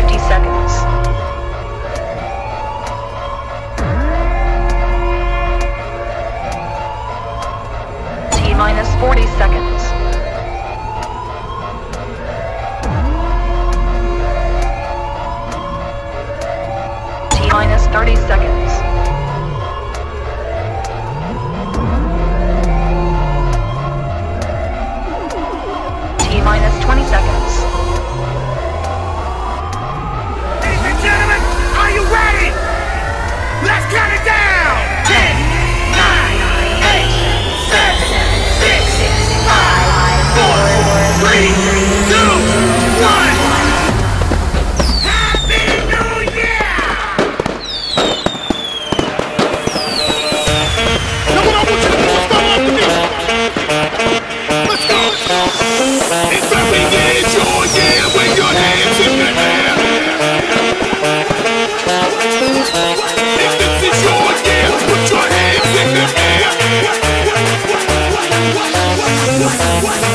50 seconds. T minus 40 seconds. T minus 30 seconds.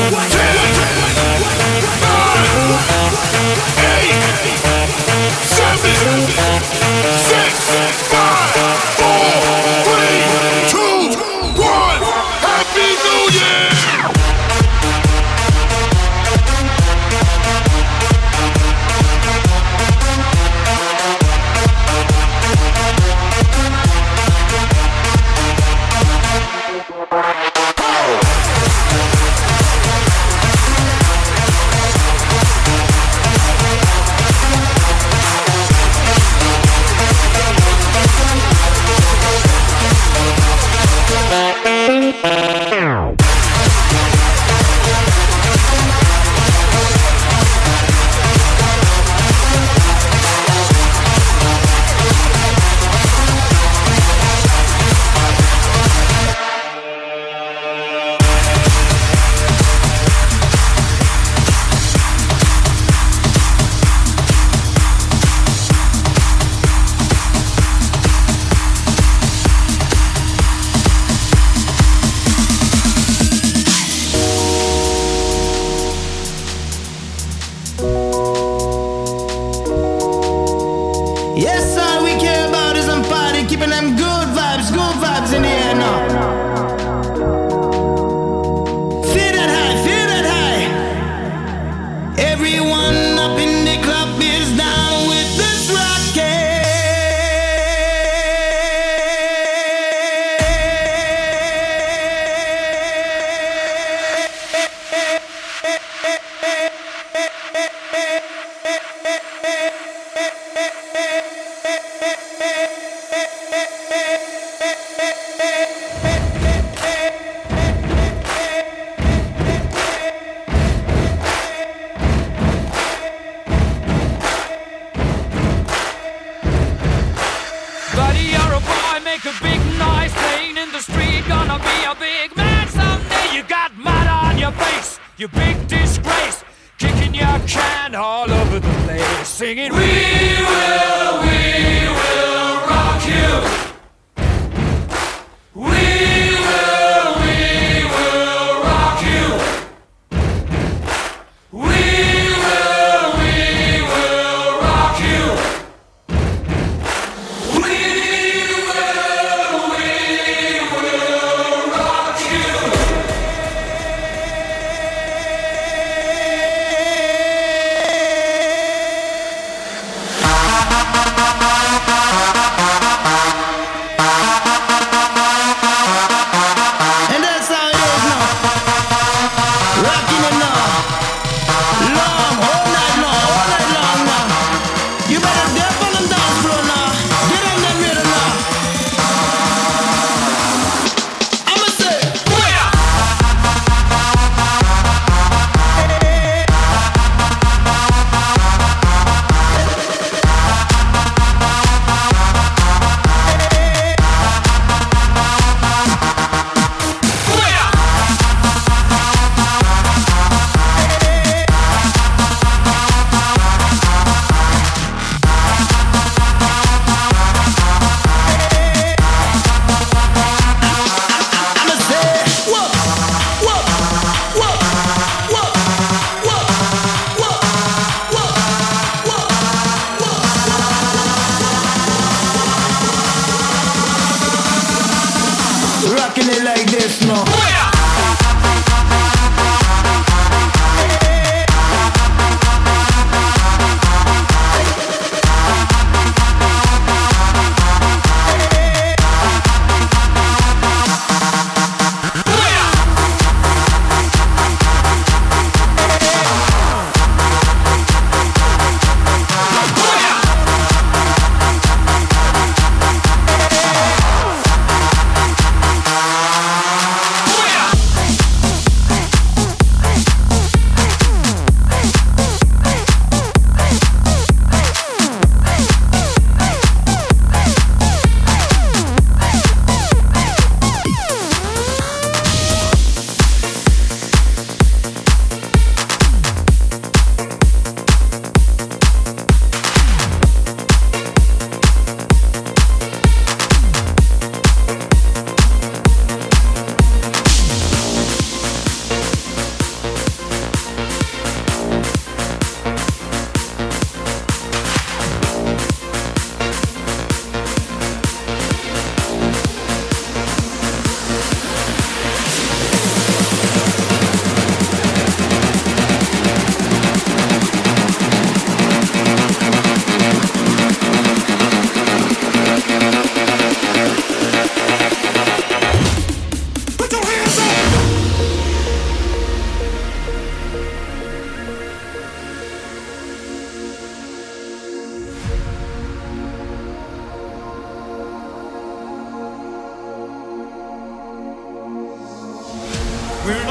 What?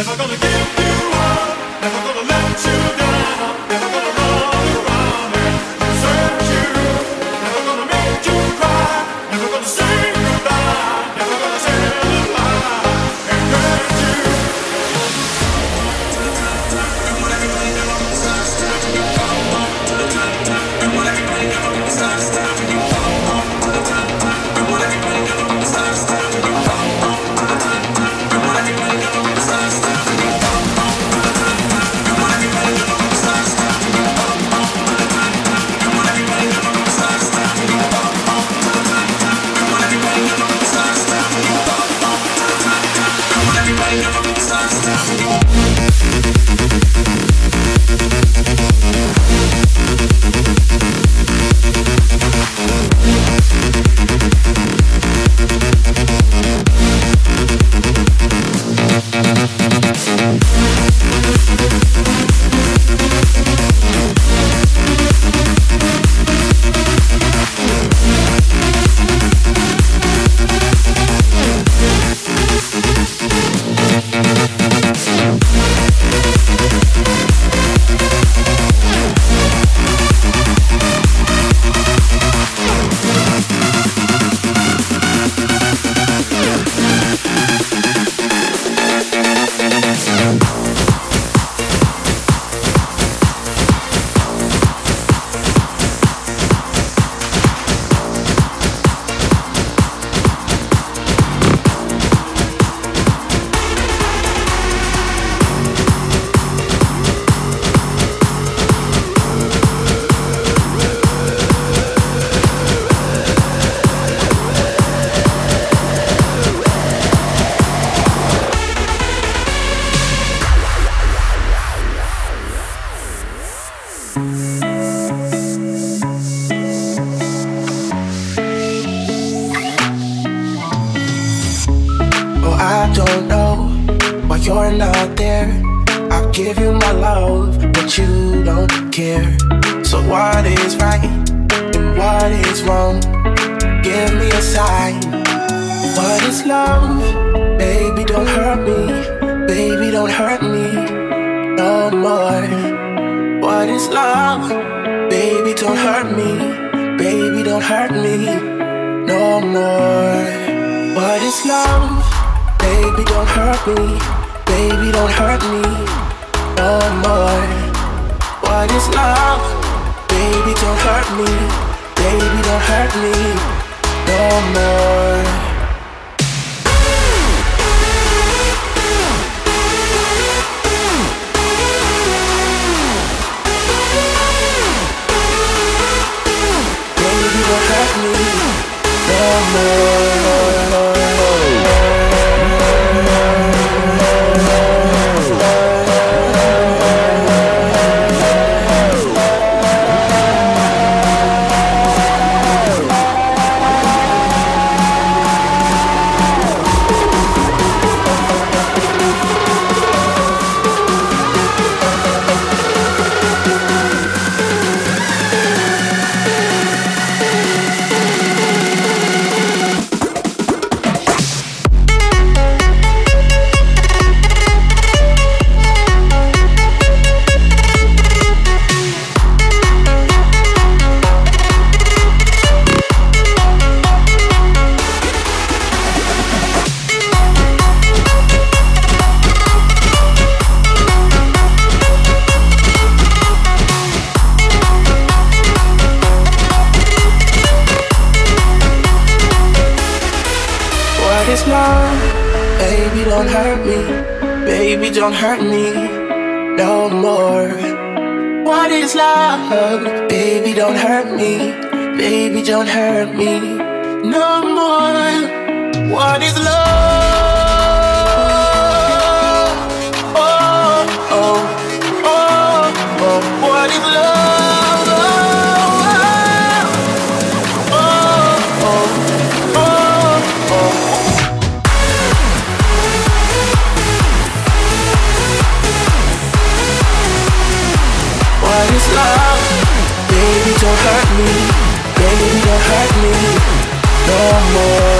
Never gonna give you up, never gonna let you down, never gonna me, baby, don't hurt me no more.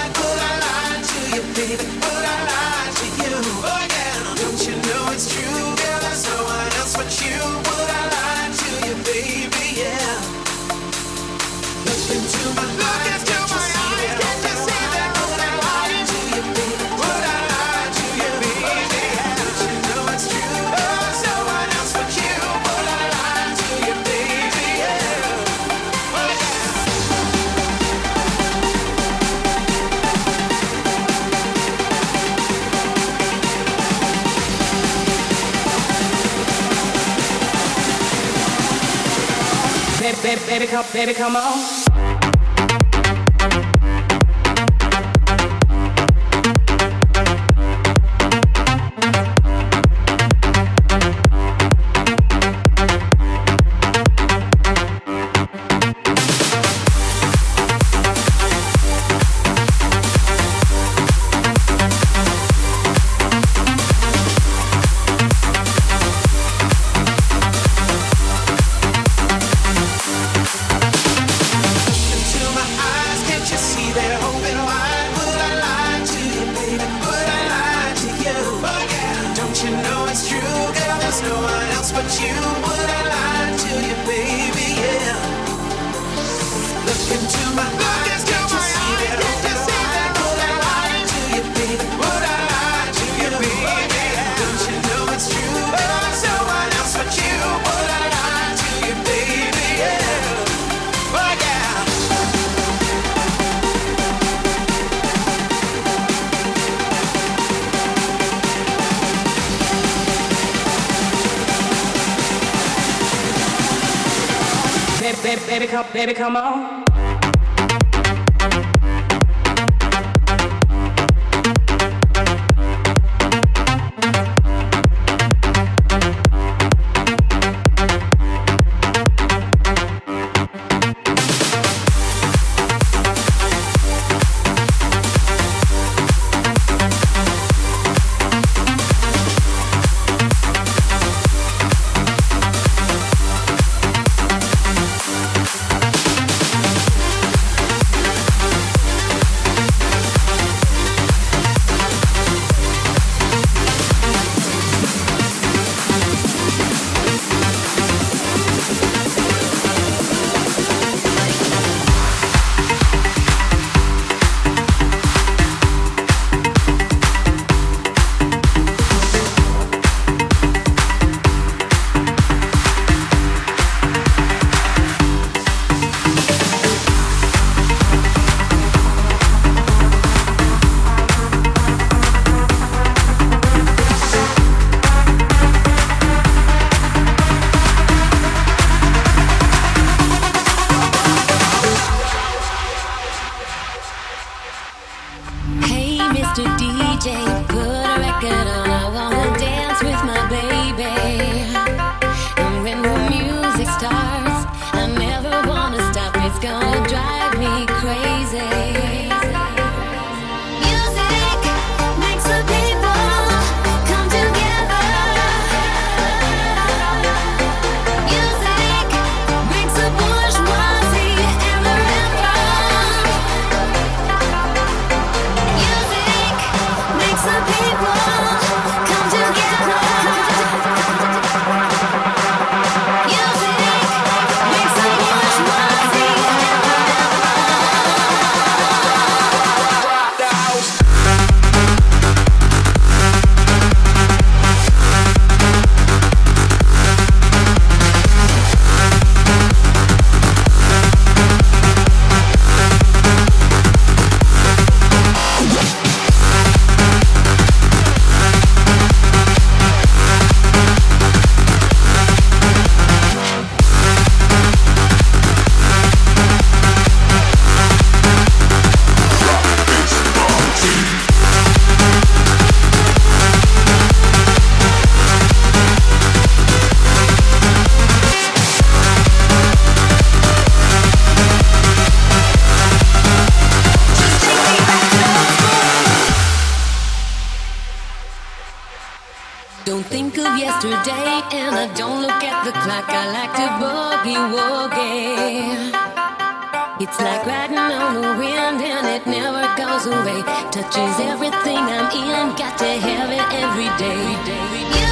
baby, come on. Baby, come baby, come on. Mr. DJ, put a record on. I'm in, got to have it every day. Every day.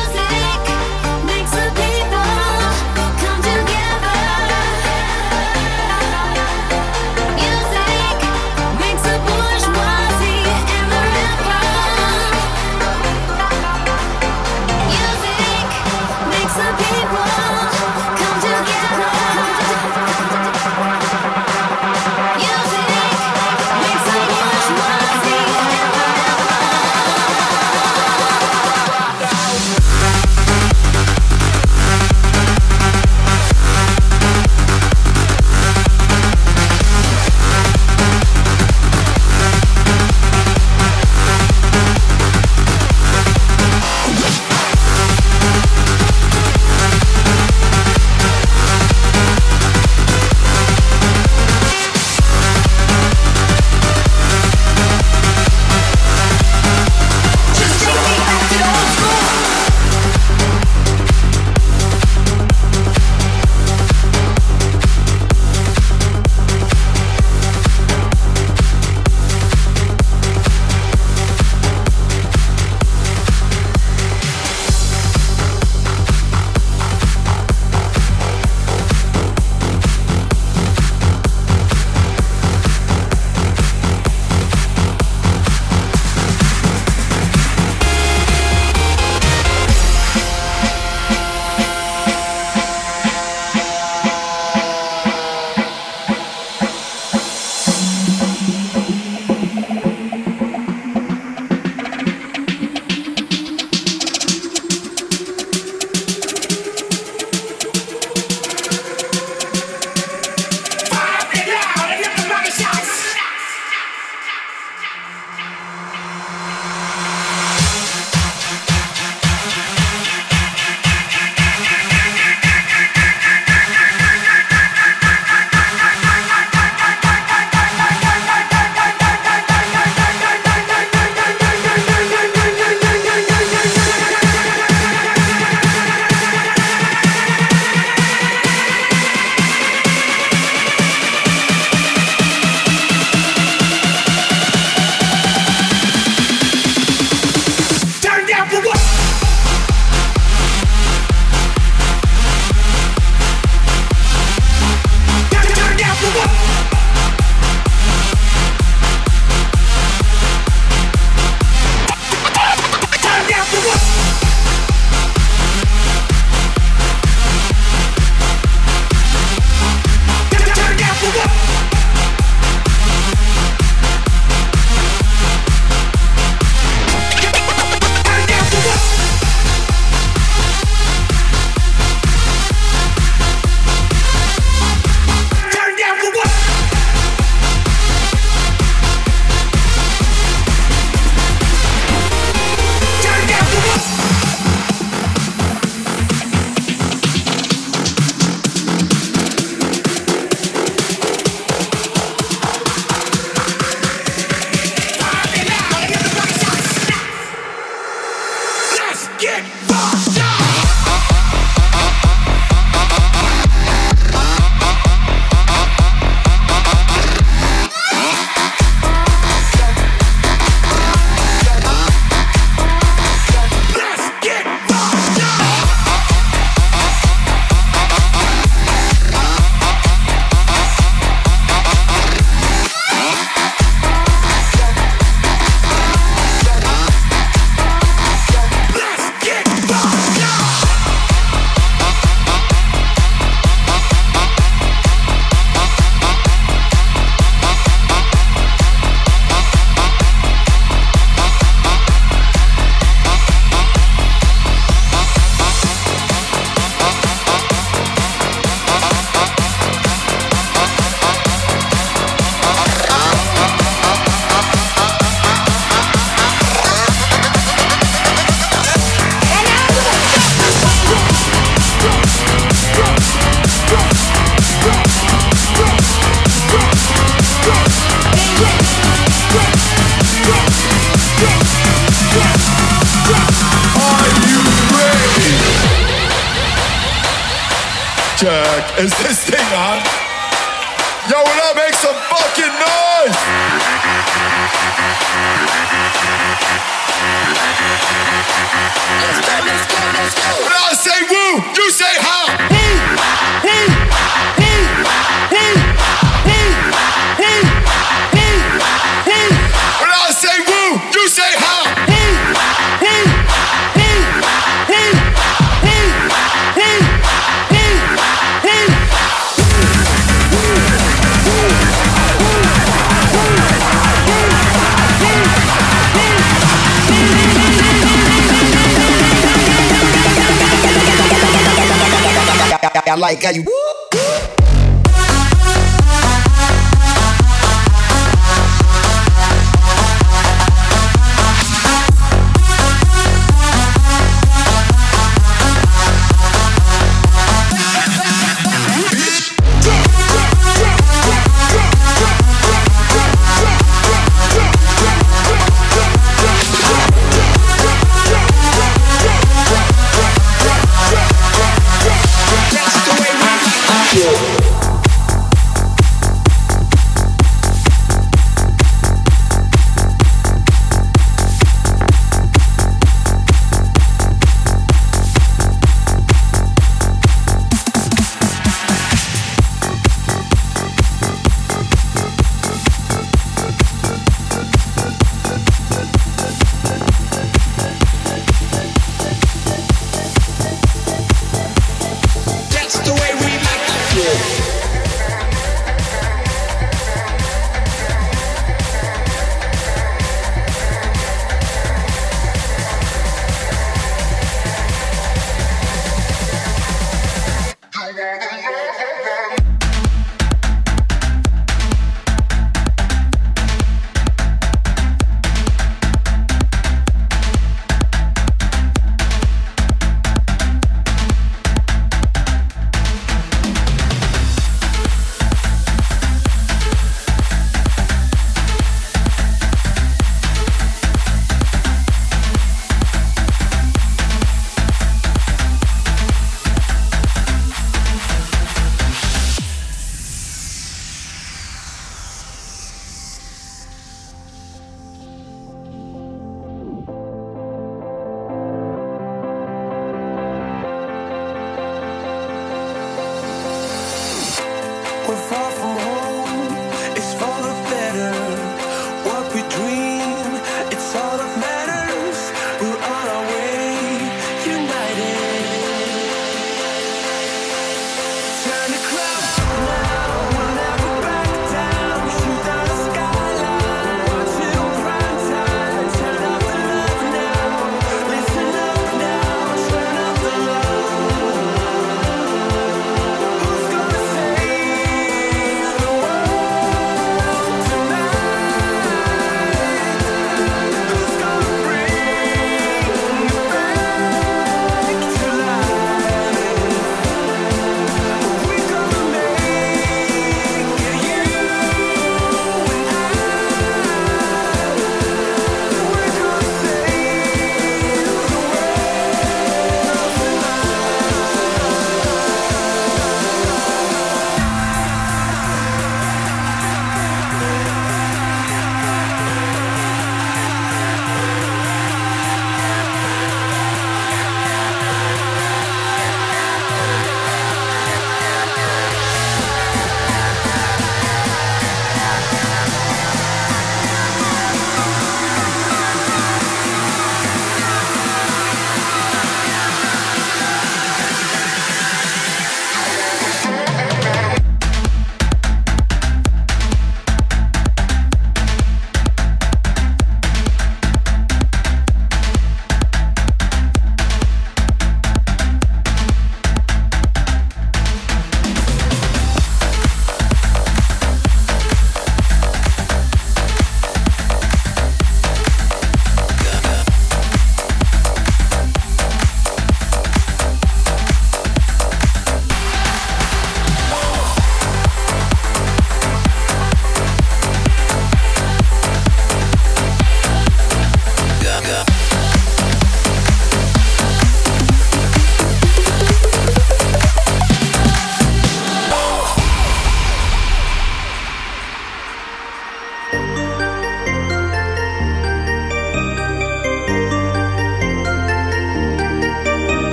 Like how you. That's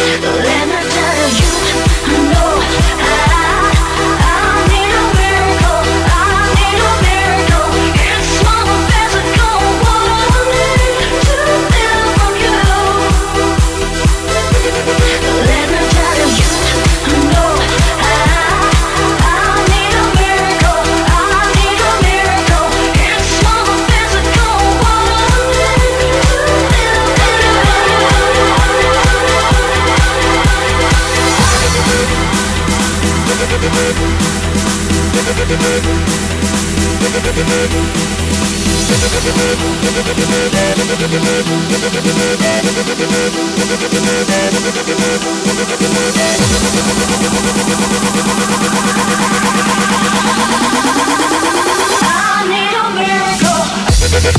俺も Shake your Thank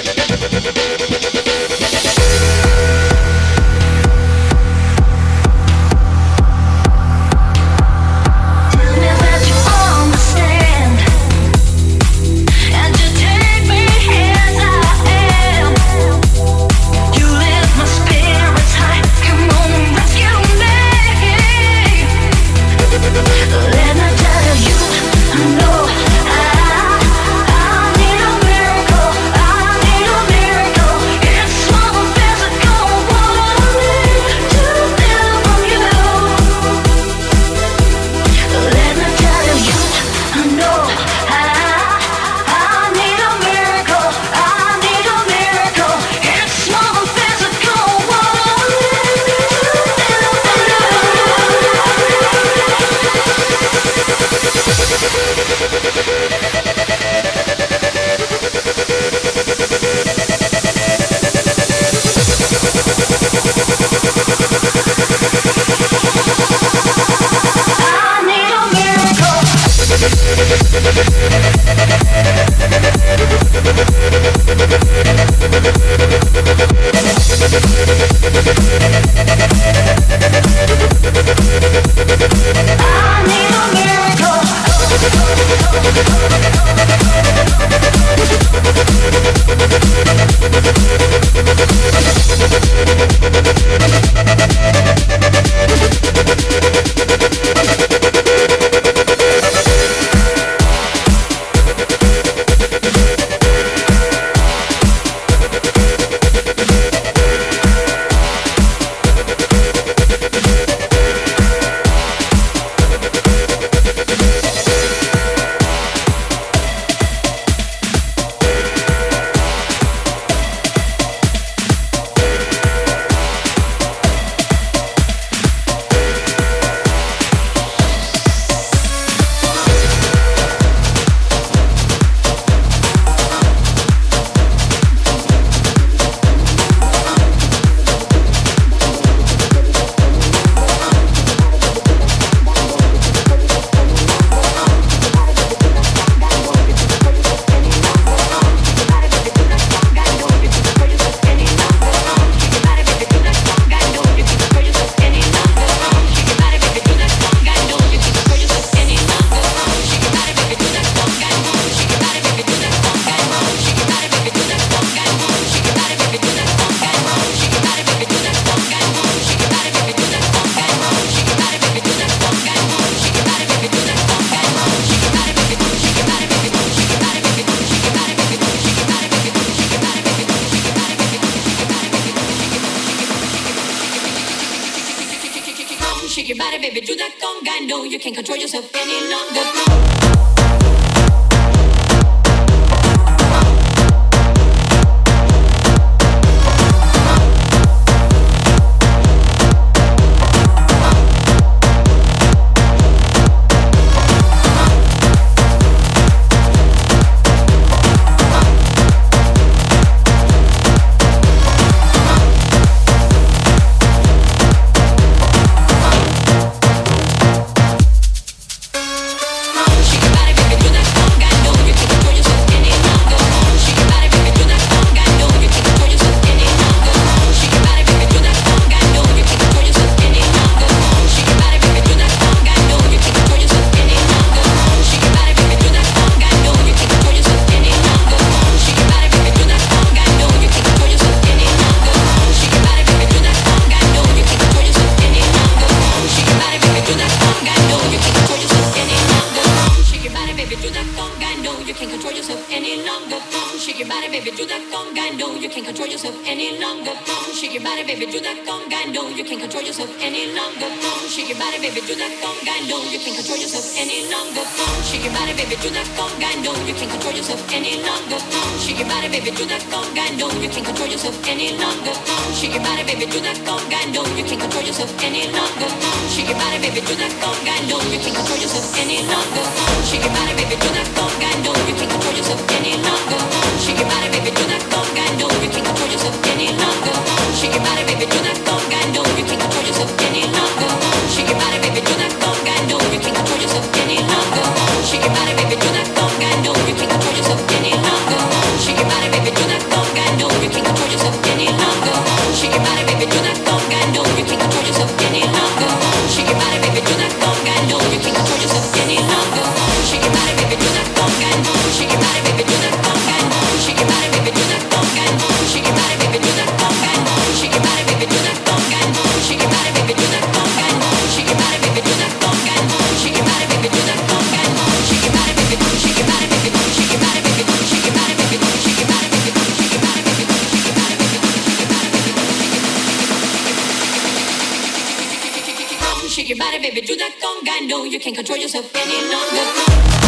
you that conga. No, you can't control yourself any longer.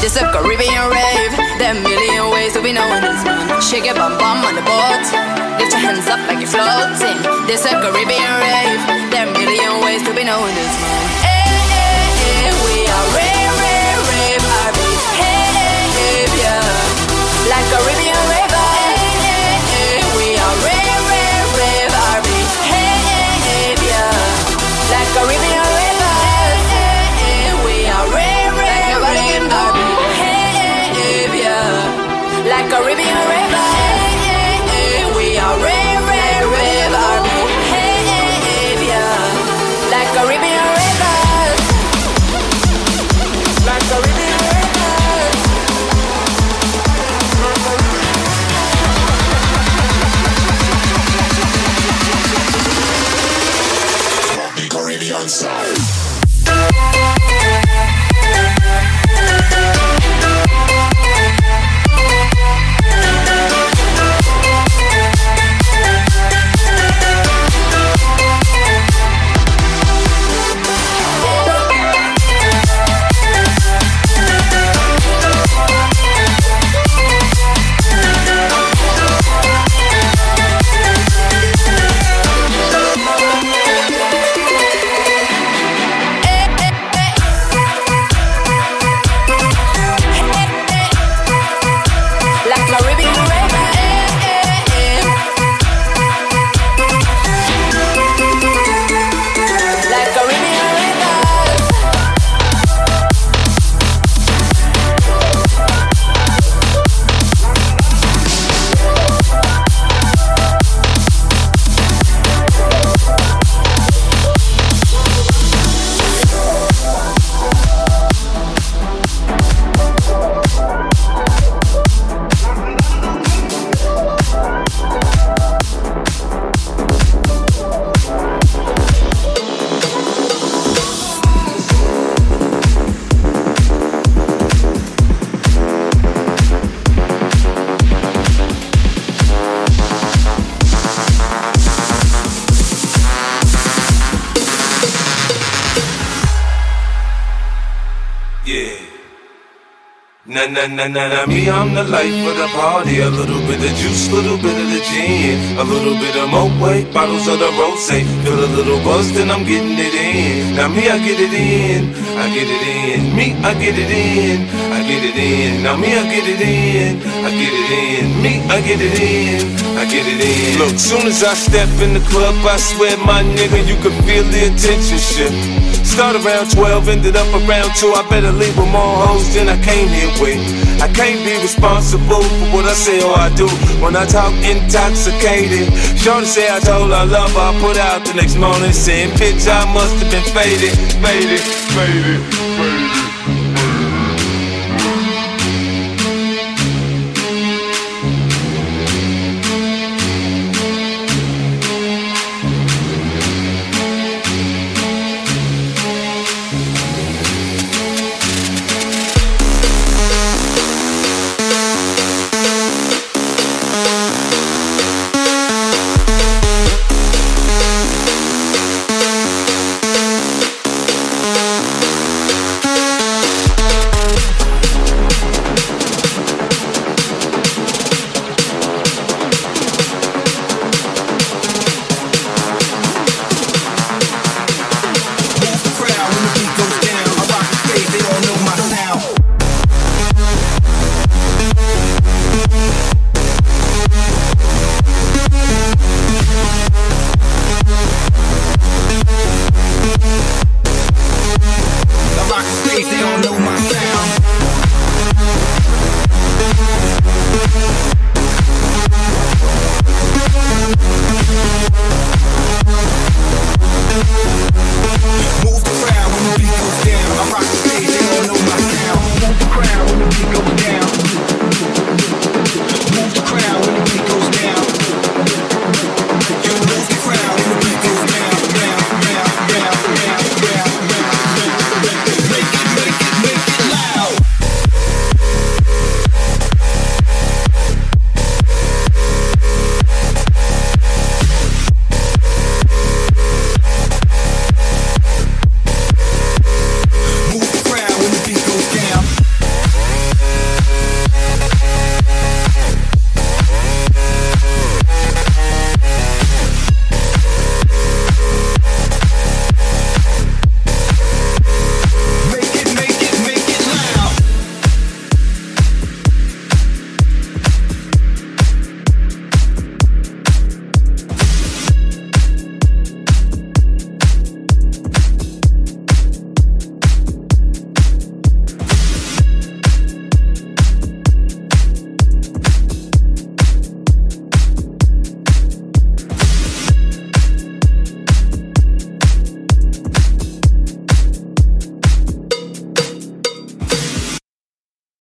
This a Na na na na me, I'm the life of the party. A little bit of juice, a little bit of the gin, a little bit of Moet, bottles of the rose. Feel a little buzz, then I'm getting it in. Now me, I get it in, I get it in. Me, I get it in, I get it in. Now me, I get it in, I get it in. Me, I get it in, I get it in. Look, soon as I step in the club, I swear, my nigga, you can feel the attention shift. Start around 12, ended up around 2. I better leave with more hoes than I came here with. I can't be responsible for what I say or I do when I talk intoxicated. Shorty say I told her I love her. I put out the next morning saying, Bitch, I must have been faded, faded, faded, faded.